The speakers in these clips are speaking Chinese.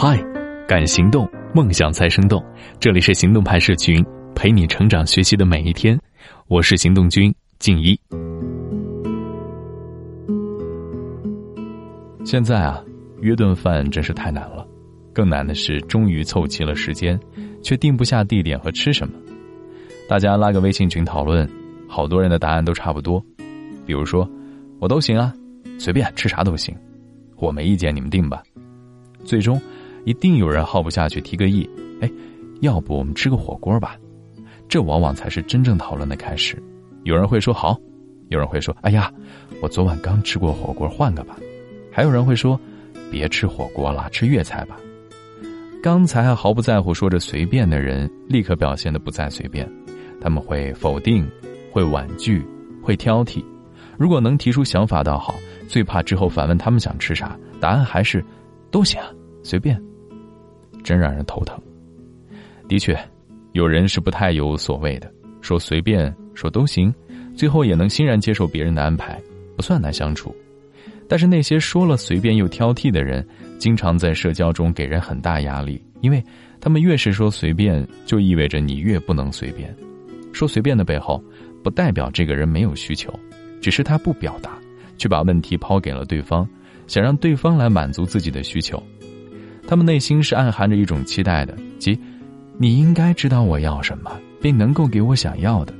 嗨，敢行动，梦想才生动。这里是行动派社群，陪你成长学习的每一天。我是行动君静一。现在啊，约顿饭真是太难了，更难的是终于凑齐了时间，却定不下地点和吃什么。大家拉个微信群讨论，好多人的答案都差不多。比如说，我都行啊，随便吃啥都行，我没意见，你们定吧。最终。一定有人耗不下去，提个议，哎，要不我们吃个火锅吧？这往往才是真正讨论的开始。有人会说好，有人会说，哎呀，我昨晚刚吃过火锅，换个吧。还有人会说，别吃火锅了，吃粤菜吧。刚才还毫不在乎说着随便的人，立刻表现的不再随便。他们会否定，会婉拒，会挑剔。如果能提出想法倒好，最怕之后反问他们想吃啥，答案还是都行，随便。真让人头疼。的确，有人是不太有所谓的，说随便，说都行，最后也能欣然接受别人的安排，不算难相处。但是那些说了随便又挑剔的人，经常在社交中给人很大压力，因为他们越是说随便，就意味着你越不能随便。说随便的背后，不代表这个人没有需求，只是他不表达，却把问题抛给了对方，想让对方来满足自己的需求。他们内心是暗含着一种期待的，即你应该知道我要什么，并能够给我想要的。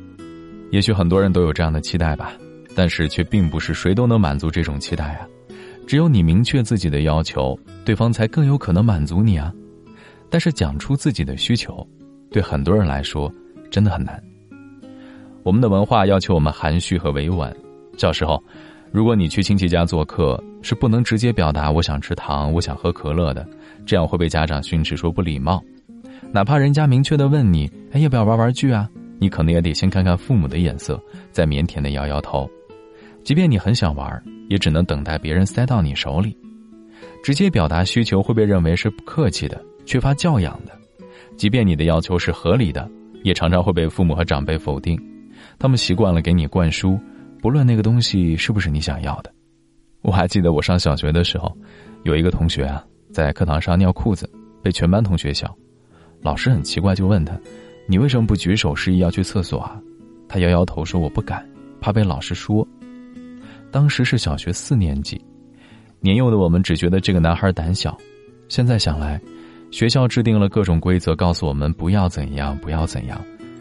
也许很多人都有这样的期待吧，但是却并不是谁都能满足这种期待啊。只有你明确自己的要求，对方才更有可能满足你啊。但是讲出自己的需求，对很多人来说真的很难。我们的文化要求我们含蓄和委婉。小时候，如果你去亲戚家做客，是不能直接表达我想吃糖，我想喝可乐的。这样会被家长训斥说不礼貌，哪怕人家明确的问你，哎，要不要玩玩具啊？你可能也得先看看父母的眼色，再腼腆的摇摇头。即便你很想玩，也只能等待别人塞到你手里。直接表达需求会被认为是不客气的、缺乏教养的。即便你的要求是合理的，也常常会被父母和长辈否定。他们习惯了给你灌输，不论那个东西是不是你想要的。我还记得我上小学的时候，有一个同学啊。在课堂上尿裤子，被全班同学笑。老师很奇怪，就问他：“你为什么不举手示意要去厕所啊？”他摇摇头说：“我不敢，怕被老师说。”当时是小学四年级，年幼的我们只觉得这个男孩胆小。现在想来，学校制定了各种规则，告诉我们不要怎样，不要怎样，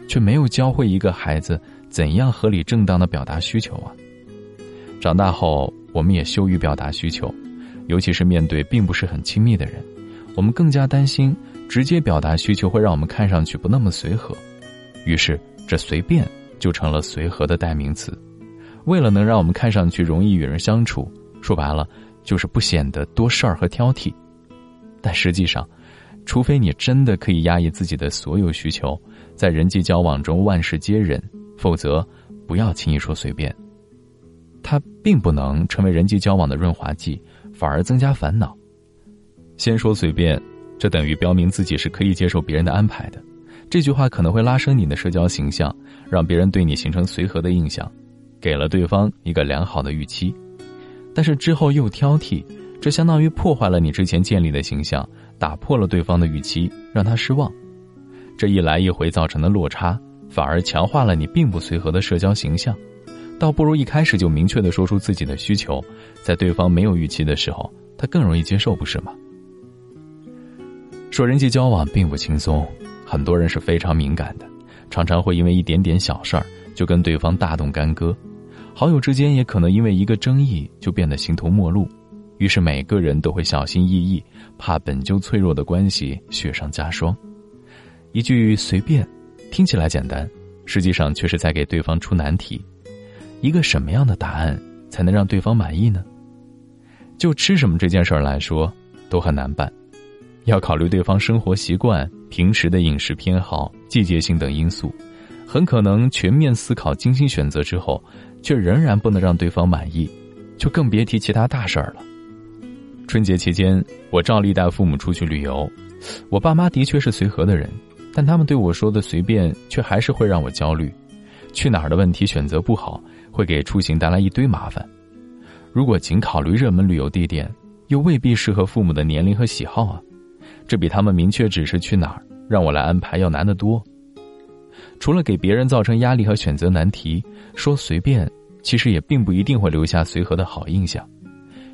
却没有教会一个孩子怎样合理正当的表达需求啊。长大后，我们也羞于表达需求。尤其是面对并不是很亲密的人，我们更加担心直接表达需求会让我们看上去不那么随和，于是这随便就成了随和的代名词。为了能让我们看上去容易与人相处，说白了就是不显得多事儿和挑剔。但实际上，除非你真的可以压抑自己的所有需求，在人际交往中万事皆忍，否则不要轻易说随便。它并不能成为人际交往的润滑剂。反而增加烦恼。先说随便，这等于标明自己是可以接受别人的安排的。这句话可能会拉升你的社交形象，让别人对你形成随和的印象，给了对方一个良好的预期。但是之后又挑剔，这相当于破坏了你之前建立的形象，打破了对方的预期，让他失望。这一来一回造成的落差，反而强化了你并不随和的社交形象。倒不如一开始就明确的说出自己的需求，在对方没有预期的时候，他更容易接受，不是吗？说人际交往并不轻松，很多人是非常敏感的，常常会因为一点点小事儿就跟对方大动干戈，好友之间也可能因为一个争议就变得形同陌路，于是每个人都会小心翼翼，怕本就脆弱的关系雪上加霜。一句随便，听起来简单，实际上却是在给对方出难题。一个什么样的答案才能让对方满意呢？就吃什么这件事儿来说，都很难办，要考虑对方生活习惯、平时的饮食偏好、季节性等因素，很可能全面思考、精心选择之后，却仍然不能让对方满意，就更别提其他大事儿了。春节期间，我照例带父母出去旅游，我爸妈的确是随和的人，但他们对我说的随便，却还是会让我焦虑。去哪儿的问题选择不好。会给出行带来一堆麻烦。如果仅考虑热门旅游地点，又未必适合父母的年龄和喜好啊。这比他们明确指示去哪儿，让我来安排要难得多。除了给别人造成压力和选择难题，说随便，其实也并不一定会留下随和的好印象，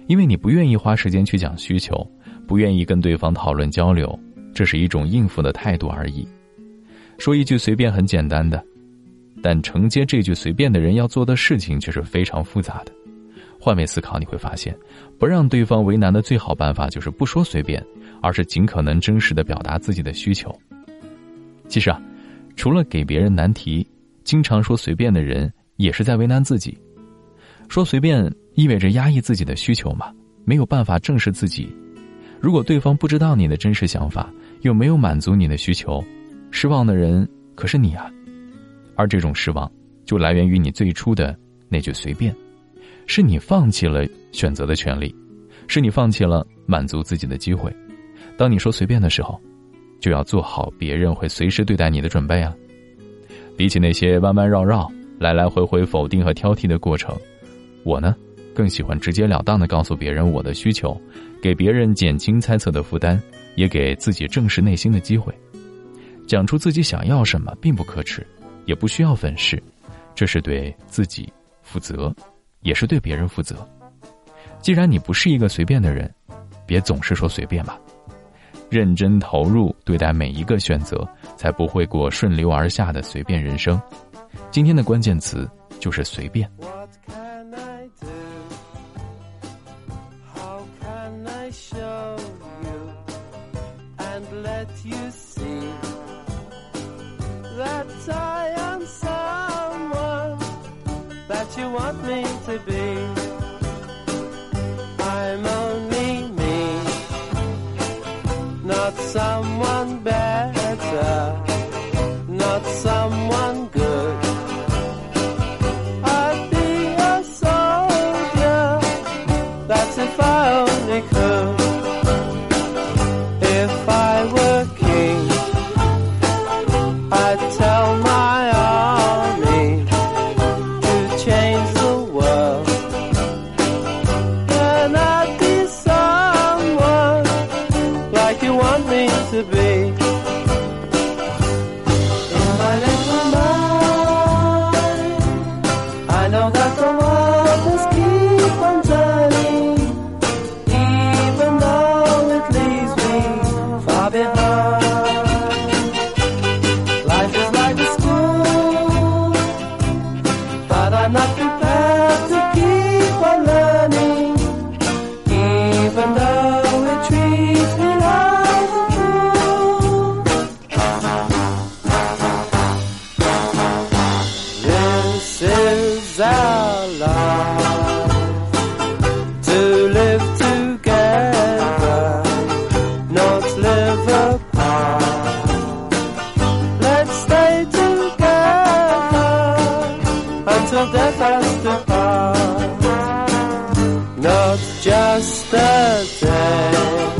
因为你不愿意花时间去讲需求，不愿意跟对方讨论交流，这是一种应付的态度而已。说一句随便很简单的，但承接这句随便的人要做的事情却是非常复杂的。换位思考，你会发现，不让对方为难的最好办法就是不说随便，而是尽可能真实的表达自己的需求。其实啊。除了给别人难题，经常说随便的人也是在为难自己。说随便意味着压抑自己的需求嘛，没有办法正视自己。如果对方不知道你的真实想法，又没有满足你的需求，失望的人可是你啊。而这种失望，就来源于你最初的那句随便，是你放弃了选择的权利，是你放弃了满足自己的机会。当你说随便的时候。就要做好别人会随时对待你的准备啊！比起那些弯弯绕绕、来来回回否定和挑剔的过程，我呢，更喜欢直截了当的告诉别人我的需求，给别人减轻猜测的负担，也给自己正视内心的机会。讲出自己想要什么并不可耻，也不需要粉饰，这是对自己负责，也是对别人负责。既然你不是一个随便的人，别总是说随便吧。认真投入对待每一个选择，才不会过顺流而下的随便人生。今天的关键词就是随便。What you want me to be. I'm only me, not someone better, not someone good. I'd be a soldier, that's if I want me to be. step after apart, not just a day.